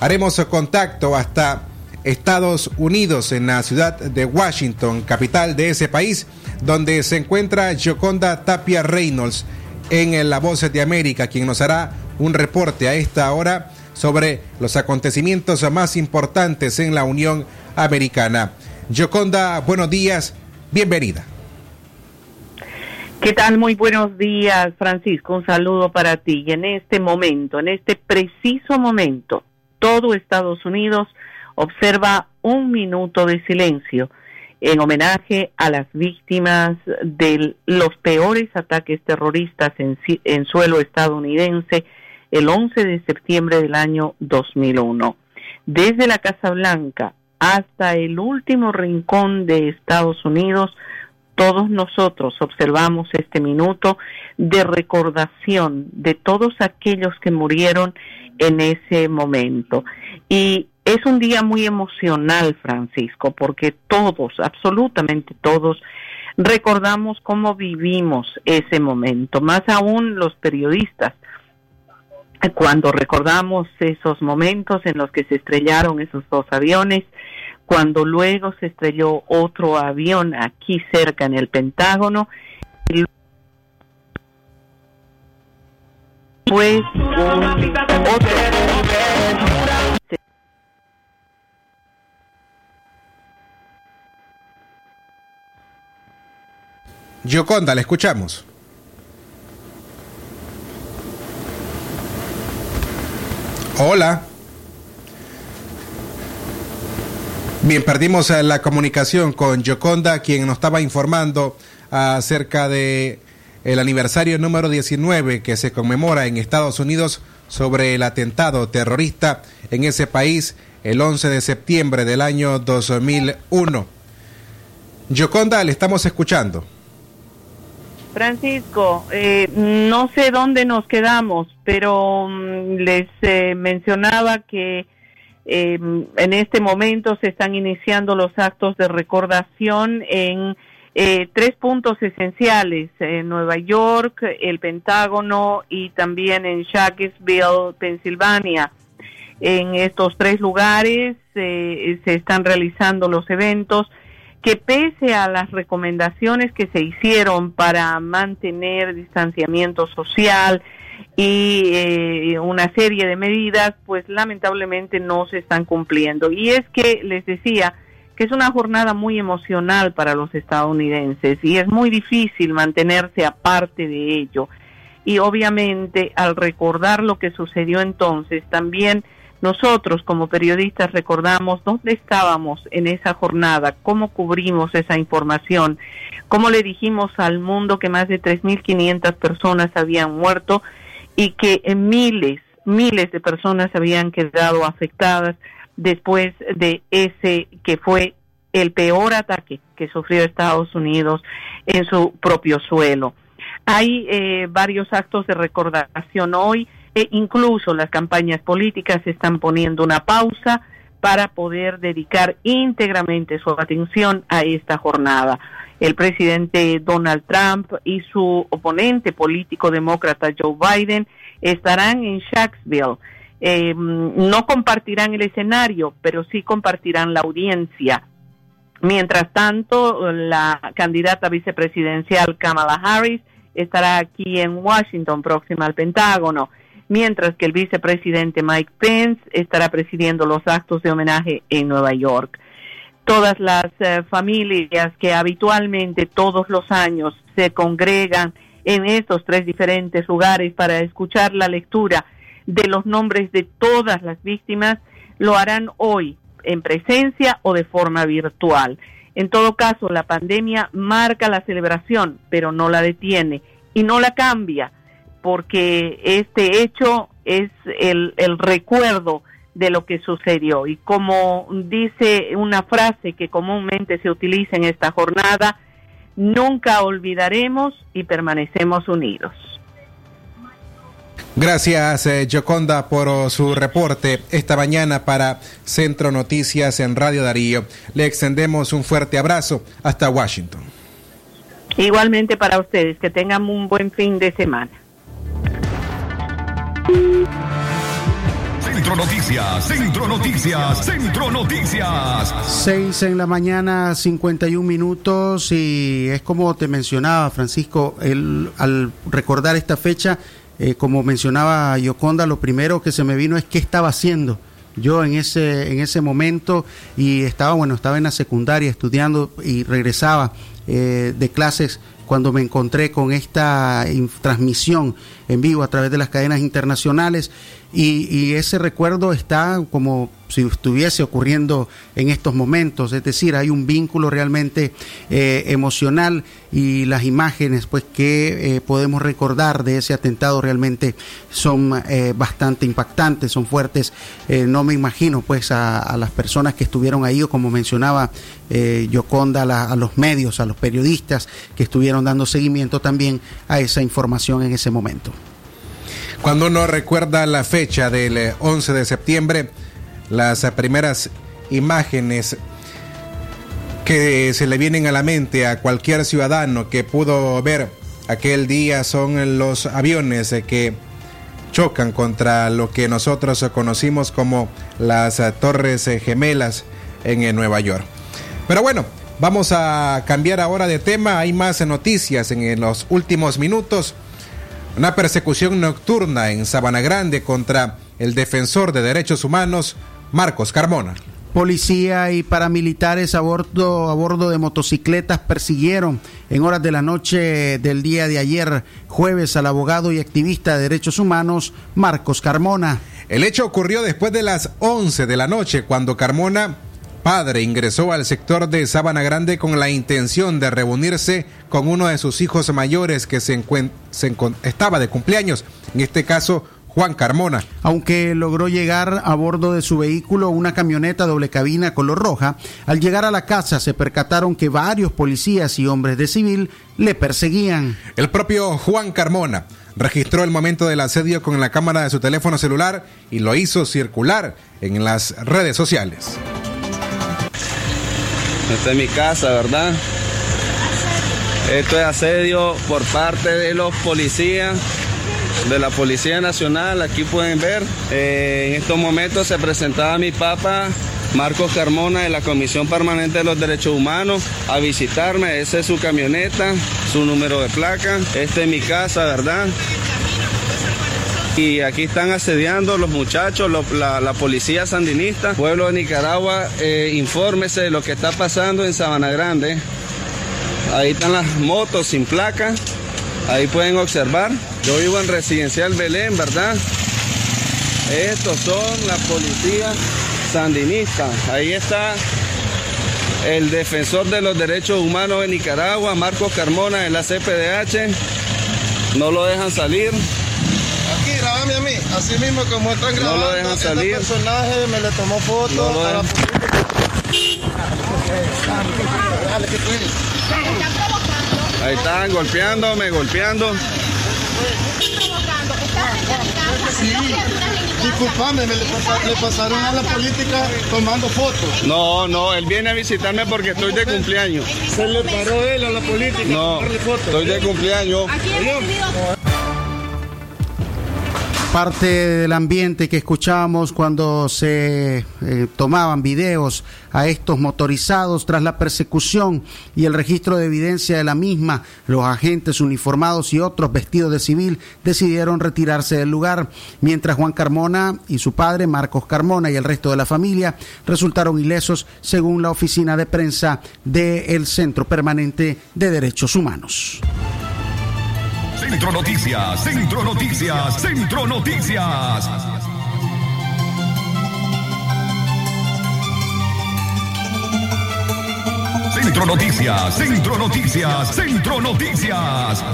haremos contacto hasta Estados Unidos, en la ciudad de Washington, capital de ese país, donde se encuentra Joconda Tapia Reynolds en La Voz de América, quien nos hará un reporte a esta hora sobre los acontecimientos más importantes en la Unión Americana. Joconda, buenos días, bienvenida. ¿Qué tal? Muy buenos días, Francisco. Un saludo para ti. Y en este momento, en este preciso momento, todo Estados Unidos observa un minuto de silencio en homenaje a las víctimas de los peores ataques terroristas en, en, suelo estadounidense el 11 de septiembre del año 2001. Desde la Casa Blanca hasta el último rincón de Estados Unidos, todos nosotros observamos este minuto de recordación de todos aquellos que murieron en ese momento. Y es un día muy emocional, Francisco, porque todos, absolutamente todos, recordamos cómo vivimos ese momento, más aún los periodistas cuando recordamos esos momentos en los que se estrellaron esos dos aviones, cuando luego se estrelló otro avión aquí cerca en el Pentágono, y pues otro Gioconda, le escuchamos. Hola. Bien, perdimos eh, la comunicación con Gioconda, quien nos estaba informando acerca de el aniversario número 19 que se conmemora en Estados Unidos sobre el atentado terrorista en ese país el 11 de septiembre del año 2001. Gioconda, le estamos escuchando. Francisco, eh, no sé dónde nos quedamos, pero mm, les eh, mencionaba que eh, en este momento se están iniciando los actos de recordación en eh, tres puntos esenciales, en Nueva York, el Pentágono y también en Shacksville, Pensilvania. En estos tres lugares eh, se están realizando los eventos que pese a las recomendaciones que se hicieron para mantener distanciamiento social y eh, una serie de medidas, pues lamentablemente no se están cumpliendo. Y es que les decía que es una jornada muy emocional para los estadounidenses y es muy difícil mantenerse aparte de ello. Y obviamente al recordar lo que sucedió entonces, también nosotros como periodistas recordamos dónde estábamos en esa jornada, cómo cubrimos esa información, cómo le dijimos al mundo que más de 3.500 personas habían muerto y que miles, miles de personas habían quedado afectadas después de ese que fue el peor ataque que sufrió Estados Unidos en su propio suelo. Hay eh, varios actos de recordación hoy e incluso las campañas políticas están poniendo una pausa para poder dedicar íntegramente su atención a esta jornada. El presidente Donald Trump y su oponente político demócrata Joe Biden estarán en Shacksville. Eh, no compartirán el escenario, pero sí compartirán la audiencia. Mientras tanto, la candidata vicepresidencial Kamala Harris estará aquí en Washington, próxima al Pentágono mientras que el vicepresidente Mike Pence estará presidiendo los actos de homenaje en Nueva York. Todas las eh, familias que habitualmente todos los años se congregan en estos tres diferentes lugares para escuchar la lectura de los nombres de todas las víctimas, lo harán hoy en presencia o de forma virtual. En todo caso, la pandemia marca la celebración, pero no la detiene y no la cambia porque este hecho es el, el recuerdo de lo que sucedió. Y como dice una frase que comúnmente se utiliza en esta jornada, nunca olvidaremos y permanecemos unidos. Gracias, eh, Joconda, por oh, su reporte esta mañana para Centro Noticias en Radio Darío. Le extendemos un fuerte abrazo hasta Washington. Igualmente para ustedes, que tengan un buen fin de semana. Centro Noticias, Centro Noticias, Centro Noticias. 6 en la mañana, 51 minutos y es como te mencionaba Francisco, el, al recordar esta fecha, eh, como mencionaba Yoconda, lo primero que se me vino es qué estaba haciendo yo en ese en ese momento y estaba bueno estaba en la secundaria estudiando y regresaba eh, de clases cuando me encontré con esta transmisión en vivo a través de las cadenas internacionales y, y, ese recuerdo está como si estuviese ocurriendo en estos momentos, es decir, hay un vínculo realmente eh, emocional y las imágenes pues que eh, podemos recordar de ese atentado realmente son eh, bastante impactantes, son fuertes, eh, no me imagino pues a, las personas que estuvieron ahí o como mencionaba eh, Yoconda, la, a los medios, a los periodistas que estuvieron dando seguimiento también a esa información en ese momento. Cuando uno recuerda la fecha del 11 de septiembre, las primeras imágenes que se le vienen a la mente a cualquier ciudadano que pudo ver aquel día son los aviones que chocan contra lo que nosotros conocimos como las eh, Torres eh, Gemelas en eh, Nueva York. Pero bueno, vamos a cambiar ahora de tema. Hay más noticias en los últimos minutos. Una persecución nocturna en Sabana Grande contra el defensor de derechos humanos, Marcos Carmona. Policía y paramilitares a bordo, a bordo de motocicletas persiguieron en horas de la noche del día de ayer, jueves, al abogado y activista de derechos humanos Marcos Carmona. El hecho ocurrió después de las 11 de la noche, cuando Carmona, padre, ingresó al sector de Sabana Grande con la intención de reunirse con uno de sus hijos mayores que se, estaba de cumpleaños, en este caso Juan Carmona. Aunque logró llegar a bordo de su vehículo una camioneta doble cabina color roja, al llegar a la casa se percataron que varios policías y hombres de civil le perseguían. El propio Juan Carmona registró el momento del asedio con la cámara de su teléfono celular y lo hizo circular en las redes sociales. Esta es mi casa, ¿verdad? Esto es asedio por parte de los policías, de la Policía Nacional. Aquí pueden ver, eh, en estos momentos se presentaba mi papá, Marcos Carmona, de la Comisión Permanente de los Derechos Humanos, a visitarme. Esa es su camioneta, su número de placa. Esta es mi casa, ¿verdad? Y aquí están asediando los muchachos, la policía sandinista, pueblo de Nicaragua, eh, infórmese de lo que está pasando en Sabana Grande. Ahí están las motos sin placa, ahí pueden observar. Yo vivo en Residencial Belén, ¿verdad? Estos son la policía sandinista. Ahí está el defensor de los derechos humanos de Nicaragua, Marcos Carmona, de la CPDH. No lo dejan salir. Aquí, grabame a mí, así mismo como están No grabando. lo dejan este salir. personaje me le tomó foto No. Ahí están golpeándome, golpeando. Sí, disculpame, me le, pasa- le pasaron a la política tomando fotos. No, no, él viene a visitarme porque estoy de cumpleaños. Se le paró él a la política No, estoy de cumpleaños. Parte del ambiente que escuchábamos cuando se eh, tomaban videos a estos motorizados tras la persecución y el registro de evidencia de la misma, los agentes uniformados y otros vestidos de civil decidieron retirarse del lugar, mientras Juan Carmona y su padre, Marcos Carmona, y el resto de la familia resultaron ilesos según la oficina de prensa del Centro Permanente de Derechos Humanos. Centro Noticias, Centro Noticias, Centro Noticias. Centro Noticias, Centro Noticias, Centro Noticias.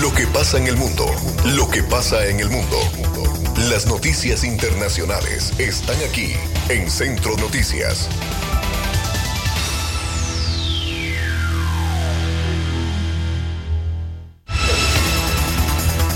Lo que pasa en el mundo, lo que pasa en el mundo. Las noticias internacionales están aquí en Centro Noticias.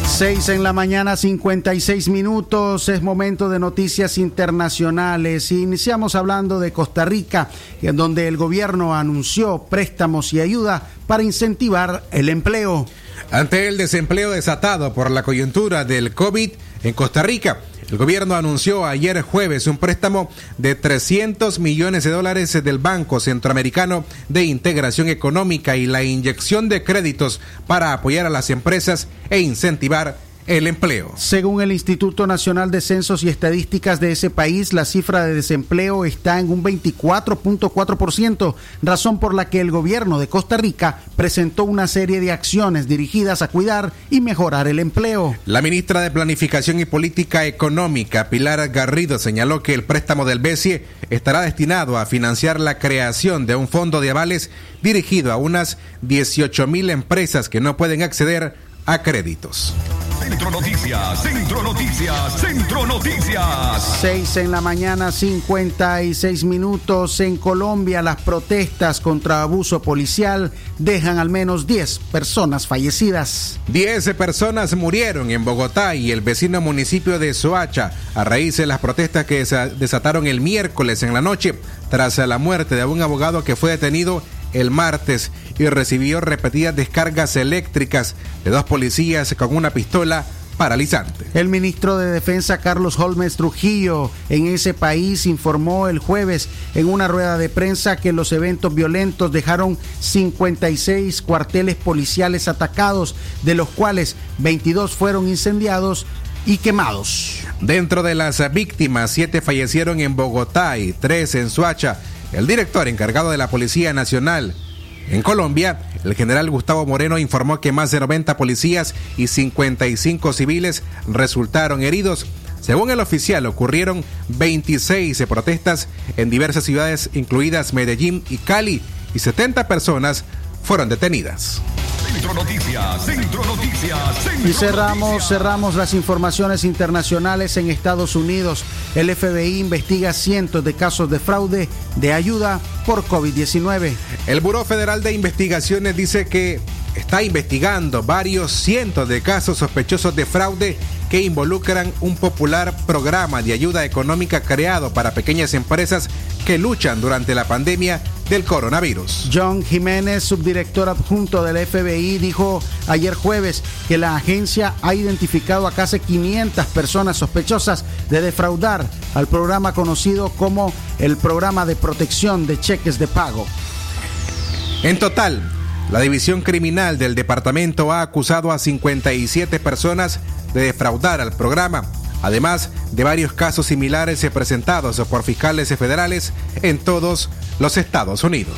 Seis en la mañana, 56 minutos. Es momento de noticias internacionales. Iniciamos hablando de Costa Rica, en donde el gobierno anunció préstamos y ayuda para incentivar el empleo. Ante el desempleo desatado por la coyuntura del COVID en Costa Rica, el gobierno anunció ayer jueves un préstamo de 300 millones de dólares del Banco Centroamericano de Integración Económica y la inyección de créditos para apoyar a las empresas e incentivar el empleo. Según el Instituto Nacional de Censos y Estadísticas de ese país, la cifra de desempleo está en un 24.4%, razón por la que el gobierno de Costa Rica presentó una serie de acciones dirigidas a cuidar y mejorar el empleo. La ministra de Planificación y Política Económica, Pilar Garrido, señaló que el préstamo del BESIE estará destinado a financiar la creación de un fondo de avales dirigido a unas 18 mil empresas que no pueden acceder a créditos. Centro Noticias, Centro Noticias, Centro Noticias. 6 en la mañana, 56 minutos. En Colombia, las protestas contra abuso policial dejan al menos 10 personas fallecidas. 10 personas murieron en Bogotá y el vecino municipio de Soacha a raíz de las protestas que se desataron el miércoles en la noche tras la muerte de un abogado que fue detenido el martes y recibió repetidas descargas eléctricas de dos policías con una pistola paralizante. El ministro de Defensa Carlos Holmes Trujillo en ese país informó el jueves en una rueda de prensa que los eventos violentos dejaron 56 cuarteles policiales atacados, de los cuales 22 fueron incendiados y quemados. Dentro de las víctimas, siete fallecieron en Bogotá y tres en Suacha. El director encargado de la Policía Nacional, en Colombia, el general Gustavo Moreno informó que más de 90 policías y 55 civiles resultaron heridos. Según el oficial, ocurrieron 26 protestas en diversas ciudades, incluidas Medellín y Cali, y 70 personas fueron detenidas. Centro Noticias, Centro Noticias, Centro Y cerramos, Noticias. cerramos las informaciones internacionales en Estados Unidos. El FBI investiga cientos de casos de fraude de ayuda por COVID-19. El Buró Federal de Investigaciones dice que está investigando varios cientos de casos sospechosos de fraude que involucran un popular programa de ayuda económica creado para pequeñas empresas que luchan durante la pandemia del coronavirus. John Jiménez, subdirector adjunto del FBI, dijo ayer jueves que la agencia ha identificado a casi 500 personas sospechosas de defraudar al programa conocido como el Programa de Protección de Cheques de Pago. En total, la División Criminal del Departamento ha acusado a 57 personas de defraudar al programa, además de varios casos similares presentados por fiscales federales en todos los Estados Unidos.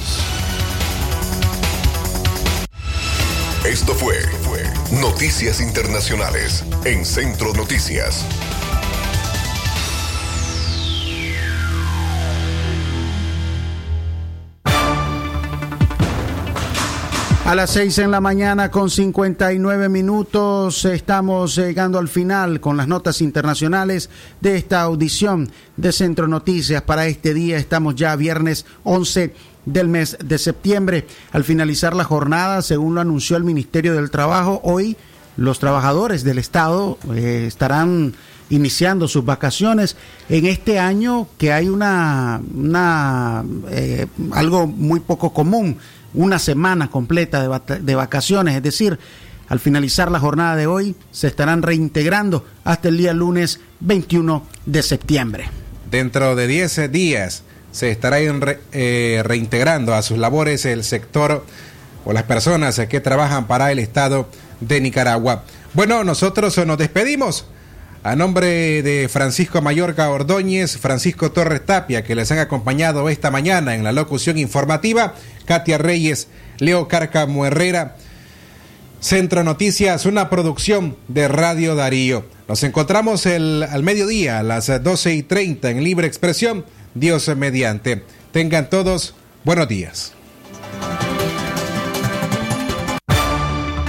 Esto fue, Noticias Internacionales en Centro Noticias. A las 6 en la mañana con 59 minutos estamos llegando al final con las notas internacionales de esta audición de Centro Noticias. Para este día estamos ya viernes 11 del mes de septiembre. Al finalizar la jornada, según lo anunció el Ministerio del Trabajo, hoy los trabajadores del Estado eh, estarán iniciando sus vacaciones en este año que hay una, eh, algo muy poco común una semana completa de, de vacaciones, es decir, al finalizar la jornada de hoy se estarán reintegrando hasta el día lunes 21 de septiembre. Dentro de 10 días se estará eh, reintegrando a sus labores el sector o las personas que trabajan para el Estado de Nicaragua. Bueno, nosotros nos despedimos. A nombre de Francisco Mayorga Ordóñez, Francisco Torres Tapia, que les han acompañado esta mañana en la locución informativa, Katia Reyes, Leo Cárcamo Herrera, Centro Noticias, una producción de Radio Darío. Nos encontramos el, al mediodía, a las 12 y 30 en Libre Expresión, Dios mediante. Tengan todos buenos días.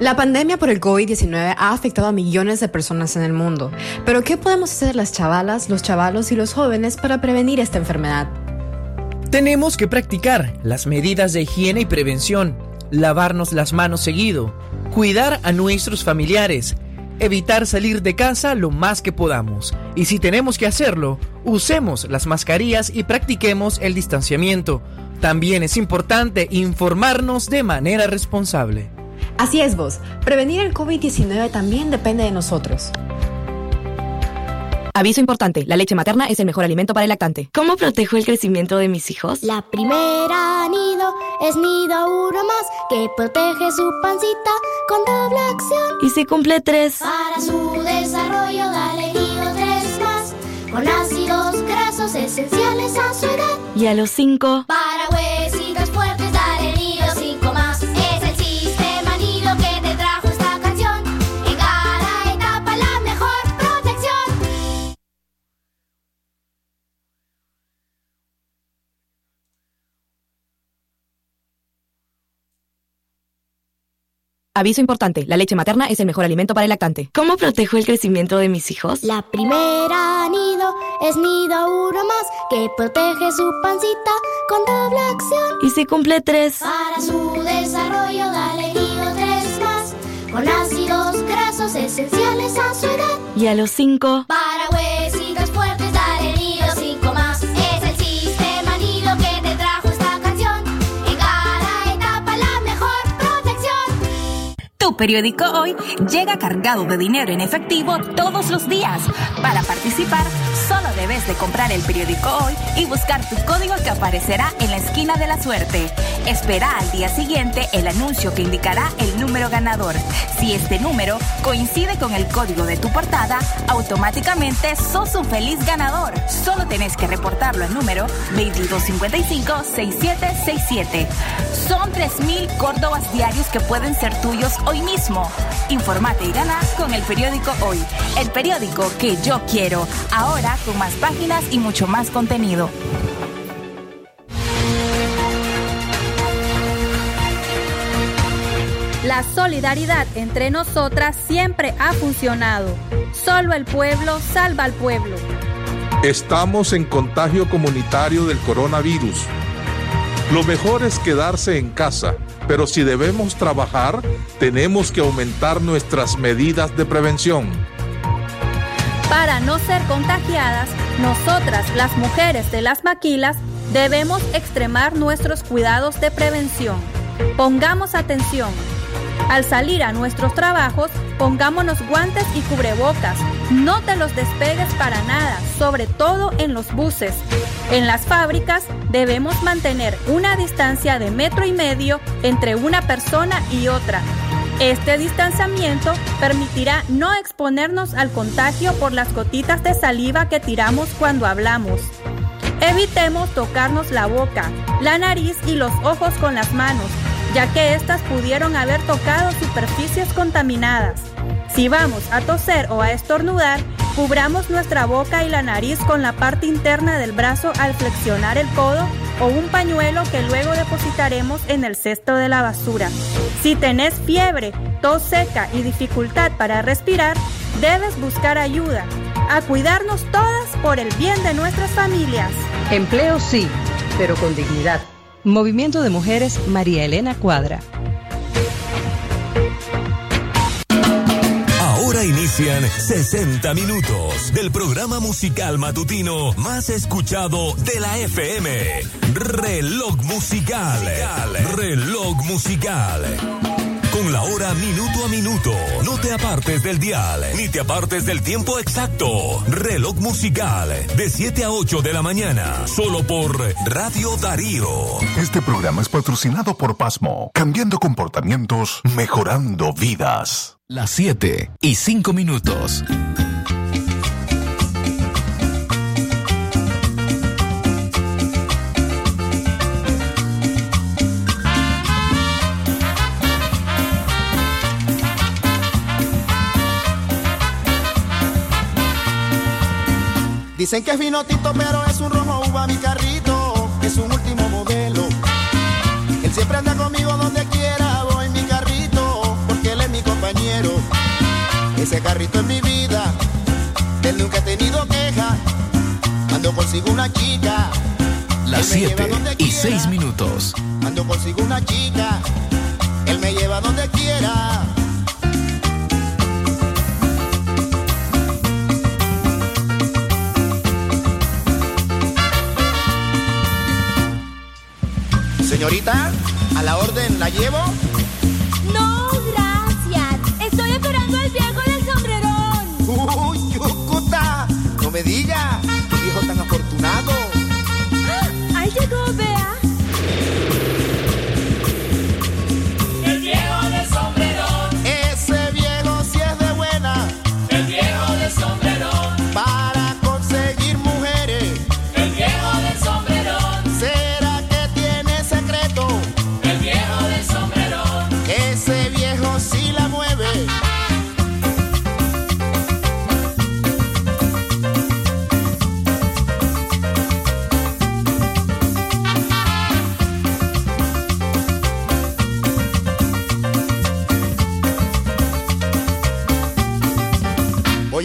La pandemia por el COVID-19 ha afectado a millones de personas en el mundo. Pero ¿qué podemos hacer las chavalas, los chavalos y los jóvenes para prevenir esta enfermedad? Tenemos que practicar las medidas de higiene y prevención, lavarnos las manos seguido, cuidar a nuestros familiares, evitar salir de casa lo más que podamos. Y si tenemos que hacerlo, usemos las mascarillas y practiquemos el distanciamiento. También es importante informarnos de manera responsable. Así es vos, prevenir el COVID-19 también depende de nosotros. Aviso importante, la leche materna es el mejor alimento para el lactante. ¿Cómo protejo el crecimiento de mis hijos? La primera nido es nido uno más que protege su pancita con doble acción. ¿Y si cumple tres? Para su desarrollo dale nido tres más con ácidos grasos esenciales a su edad. ¿Y a los cinco? Para Aviso importante, la leche materna es el mejor alimento para el lactante. ¿Cómo protejo el crecimiento de mis hijos? La primera nido es nido uno más que protege su pancita con doble acción. ¿Y si cumple tres? Para su desarrollo dale nido tres más con ácidos grasos esenciales a su edad. ¿Y a los cinco? Para huesitos fuertes Tu periódico hoy llega cargado de dinero en efectivo todos los días. Para participar, solo debes de comprar el periódico hoy y buscar tu código que aparecerá en la esquina de la suerte. Espera al día siguiente el anuncio que indicará el número ganador. Si este número coincide con el código de tu portada, automáticamente sos un feliz ganador. Solo tenés que reportarlo al número 2255-6767. Son 3.000 Córdobas diarios que pueden ser tuyos hoy mismo. Informate y gana con el periódico Hoy. El periódico que yo quiero. Ahora con más páginas y mucho más contenido. La solidaridad entre nosotras siempre ha funcionado. Solo el pueblo salva al pueblo. Estamos en contagio comunitario del coronavirus. Lo mejor es quedarse en casa, pero si debemos trabajar, tenemos que aumentar nuestras medidas de prevención. Para no ser contagiadas, nosotras, las mujeres de las maquilas, debemos extremar nuestros cuidados de prevención. Pongamos atención. Al salir a nuestros trabajos, pongámonos guantes y cubrebocas. No te los despegues para nada, sobre todo en los buses. En las fábricas debemos mantener una distancia de metro y medio entre una persona y otra. Este distanciamiento permitirá no exponernos al contagio por las gotitas de saliva que tiramos cuando hablamos. Evitemos tocarnos la boca, la nariz y los ojos con las manos, ya que éstas pudieron haber tocado superficies contaminadas. Si vamos a toser o a estornudar, cubramos nuestra boca y la nariz con la parte interna del brazo al flexionar el codo o un pañuelo que luego depositaremos en el cesto de la basura. Si tenés fiebre, tos seca y dificultad para respirar, debes buscar ayuda. A cuidarnos todas por el bien de nuestras familias. Empleo sí, pero con dignidad. Movimiento de Mujeres María Elena Cuadra. Inician 60 minutos del programa musical matutino más escuchado de la FM. Reloj musical. Reloj musical. Con la hora minuto a minuto. No te apartes del dial, ni te apartes del tiempo exacto. Reloj musical. De 7 a 8 de la mañana. Solo por Radio Darío. Este programa es patrocinado por Pasmo, cambiando comportamientos, mejorando vidas. Las 7 y 5 minutos. Dicen que es vino tinto, pero es un rojo uva mi carrito, es un último modelo. Él siempre anda conmigo donde quiera, Ese carrito es mi vida, él nunca ha tenido queja, cuando consigo una chica. Las él me lleva 7 donde y quiera. 6 minutos. Cuando consigo una chica, él me lleva donde quiera. Señorita, a la orden la llevo.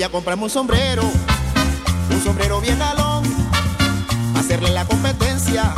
A comprarme un sombrero, un sombrero bien galón, hacerle la competencia